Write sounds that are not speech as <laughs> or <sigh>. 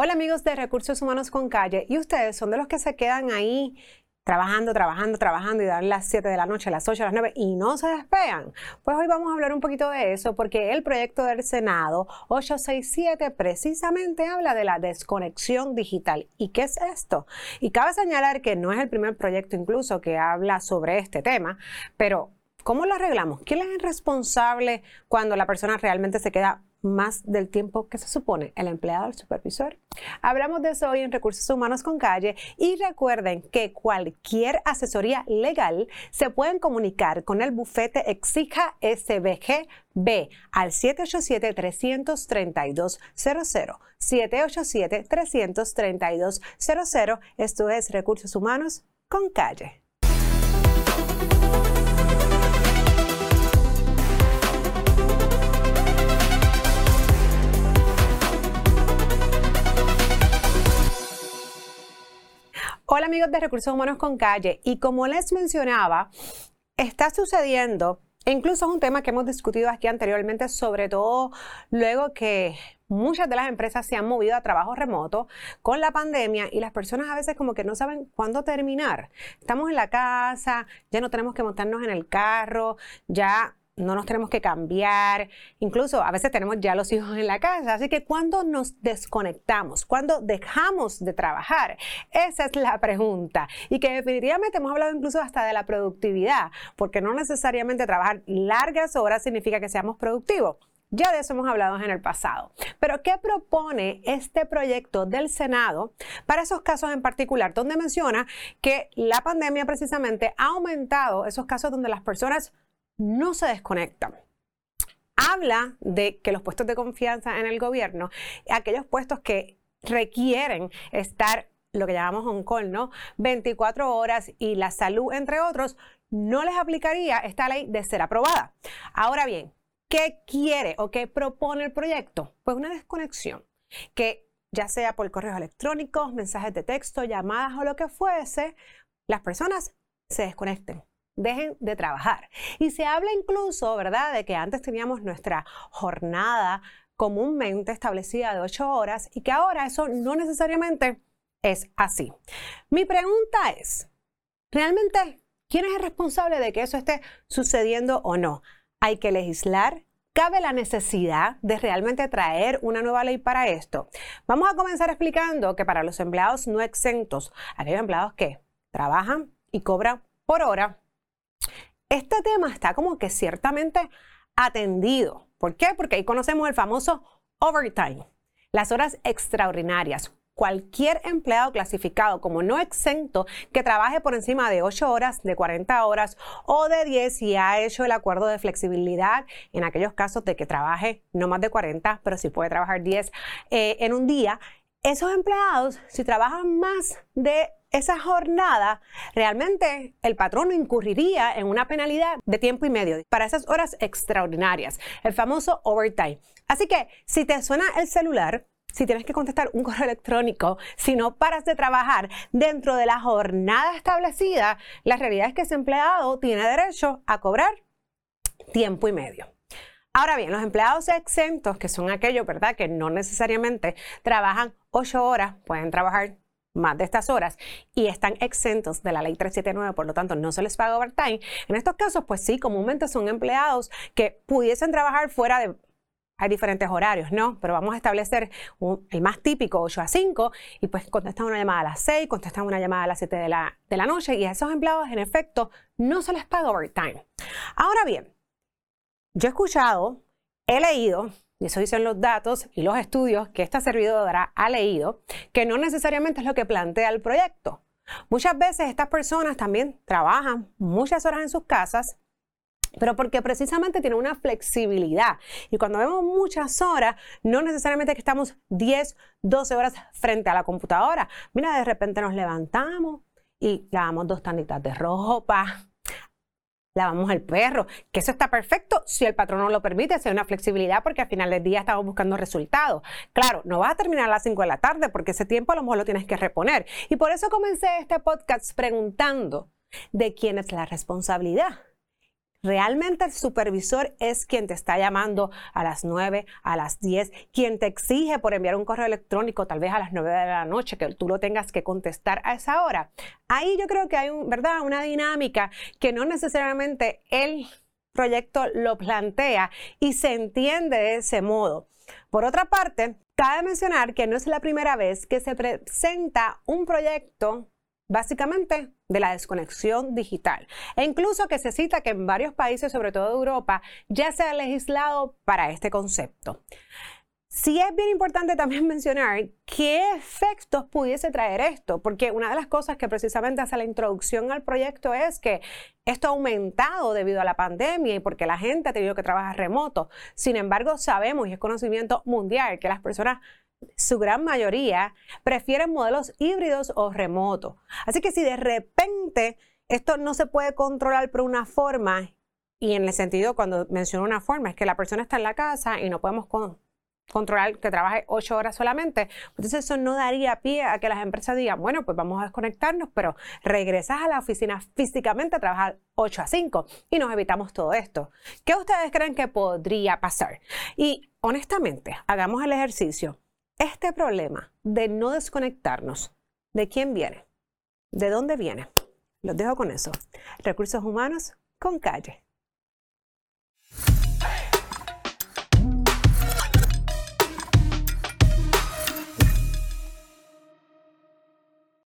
Hola amigos de Recursos Humanos con Calle. ¿Y ustedes son de los que se quedan ahí trabajando, trabajando, trabajando y dan las 7 de la noche, las 8, las 9 y no se despegan? Pues hoy vamos a hablar un poquito de eso porque el proyecto del Senado 867 precisamente habla de la desconexión digital. ¿Y qué es esto? Y cabe señalar que no es el primer proyecto incluso que habla sobre este tema, pero ¿cómo lo arreglamos? ¿Quién es el responsable cuando la persona realmente se queda más del tiempo que se supone el empleado, el supervisor. Hablamos de eso hoy en Recursos Humanos con Calle y recuerden que cualquier asesoría legal se pueden comunicar con el bufete Exija SBG B al 787-332-00. 787-332-00. Esto es Recursos Humanos con Calle. Hola amigos de Recursos Humanos con Calle y como les mencionaba, está sucediendo, e incluso es un tema que hemos discutido aquí anteriormente, sobre todo luego que muchas de las empresas se han movido a trabajo remoto con la pandemia y las personas a veces como que no saben cuándo terminar. Estamos en la casa, ya no tenemos que montarnos en el carro, ya no nos tenemos que cambiar, incluso a veces tenemos ya los hijos en la casa, así que cuando nos desconectamos, cuando dejamos de trabajar, esa es la pregunta y que definitivamente hemos hablado incluso hasta de la productividad, porque no necesariamente trabajar largas horas significa que seamos productivos. Ya de eso hemos hablado en el pasado. Pero ¿qué propone este proyecto del Senado para esos casos en particular? Donde menciona que la pandemia precisamente ha aumentado esos casos donde las personas no se desconectan. Habla de que los puestos de confianza en el gobierno, aquellos puestos que requieren estar lo que llamamos on call, ¿no? 24 horas y la salud, entre otros, no les aplicaría esta ley de ser aprobada. Ahora bien, ¿qué quiere o qué propone el proyecto? Pues una desconexión que ya sea por correos electrónicos, mensajes de texto, llamadas o lo que fuese, las personas se desconecten dejen de trabajar. Y se habla incluso, ¿verdad?, de que antes teníamos nuestra jornada comúnmente establecida de ocho horas y que ahora eso no necesariamente es así. Mi pregunta es, ¿realmente quién es el responsable de que eso esté sucediendo o no? ¿Hay que legislar? ¿Cabe la necesidad de realmente traer una nueva ley para esto? Vamos a comenzar explicando que para los empleados no exentos, aquellos empleados que trabajan y cobran por hora, este tema está como que ciertamente atendido. ¿Por qué? Porque ahí conocemos el famoso overtime, las horas extraordinarias. Cualquier empleado clasificado como no exento que trabaje por encima de 8 horas, de 40 horas o de 10 y ha hecho el acuerdo de flexibilidad en aquellos casos de que trabaje no más de 40, pero sí puede trabajar 10 eh, en un día, esos empleados, si trabajan más de esa jornada, realmente el patrono incurriría en una penalidad de tiempo y medio para esas horas extraordinarias, el famoso overtime. Así que si te suena el celular, si tienes que contestar un <laughs> correo electrónico, si no paras de trabajar dentro de la jornada establecida, la realidad es que ese empleado tiene derecho a cobrar tiempo y medio. Ahora bien, los empleados exentos, que son aquellos, ¿verdad?, que no necesariamente trabajan ocho horas, pueden trabajar más de estas horas y están exentos de la ley 379, por lo tanto no se les paga overtime. En estos casos, pues sí, comúnmente son empleados que pudiesen trabajar fuera de... Hay diferentes horarios, ¿no? Pero vamos a establecer el más típico, 8 a 5, y pues contestan una llamada a las 6, contestan una llamada a las 7 de la, de la noche, y a esos empleados, en efecto, no se les paga overtime. Ahora bien, yo he escuchado, he leído y eso dicen los datos y los estudios que esta servidora ha leído, que no necesariamente es lo que plantea el proyecto. Muchas veces estas personas también trabajan muchas horas en sus casas, pero porque precisamente tienen una flexibilidad. Y cuando vemos muchas horas, no necesariamente que estamos 10, 12 horas frente a la computadora. Mira, de repente nos levantamos y lavamos dos tanditas de ropa, lavamos el perro, que eso está perfecto si el patrón no lo permite, hacer una flexibilidad porque al final del día estamos buscando resultados. Claro, no vas a terminar a las 5 de la tarde porque ese tiempo a lo mejor lo tienes que reponer. Y por eso comencé este podcast preguntando de quién es la responsabilidad. Realmente el supervisor es quien te está llamando a las 9, a las 10, quien te exige por enviar un correo electrónico tal vez a las 9 de la noche que tú lo tengas que contestar a esa hora. Ahí yo creo que hay ¿verdad? una dinámica que no necesariamente el proyecto lo plantea y se entiende de ese modo. Por otra parte, cabe mencionar que no es la primera vez que se presenta un proyecto básicamente de la desconexión digital. E incluso que se cita que en varios países, sobre todo Europa, ya se ha legislado para este concepto. Sí es bien importante también <laughs> mencionar qué efectos pudiese traer esto, porque una de las cosas que precisamente hace la introducción al proyecto es que esto ha aumentado debido a la pandemia y porque la gente ha tenido que trabajar remoto. Sin embargo, sabemos y es conocimiento mundial que las personas su gran mayoría prefieren modelos híbridos o remotos. Así que si de repente esto no se puede controlar por una forma, y en el sentido cuando menciono una forma, es que la persona está en la casa y no podemos controlar que trabaje ocho horas solamente, pues entonces eso no daría pie a que las empresas digan, bueno, pues vamos a desconectarnos, pero regresas a la oficina físicamente a trabajar 8 a 5 y nos evitamos todo esto. ¿Qué ustedes creen que podría pasar? Y honestamente, hagamos el ejercicio. Este problema de no desconectarnos, ¿de quién viene? ¿De dónde viene? Los dejo con eso. Recursos humanos con calle.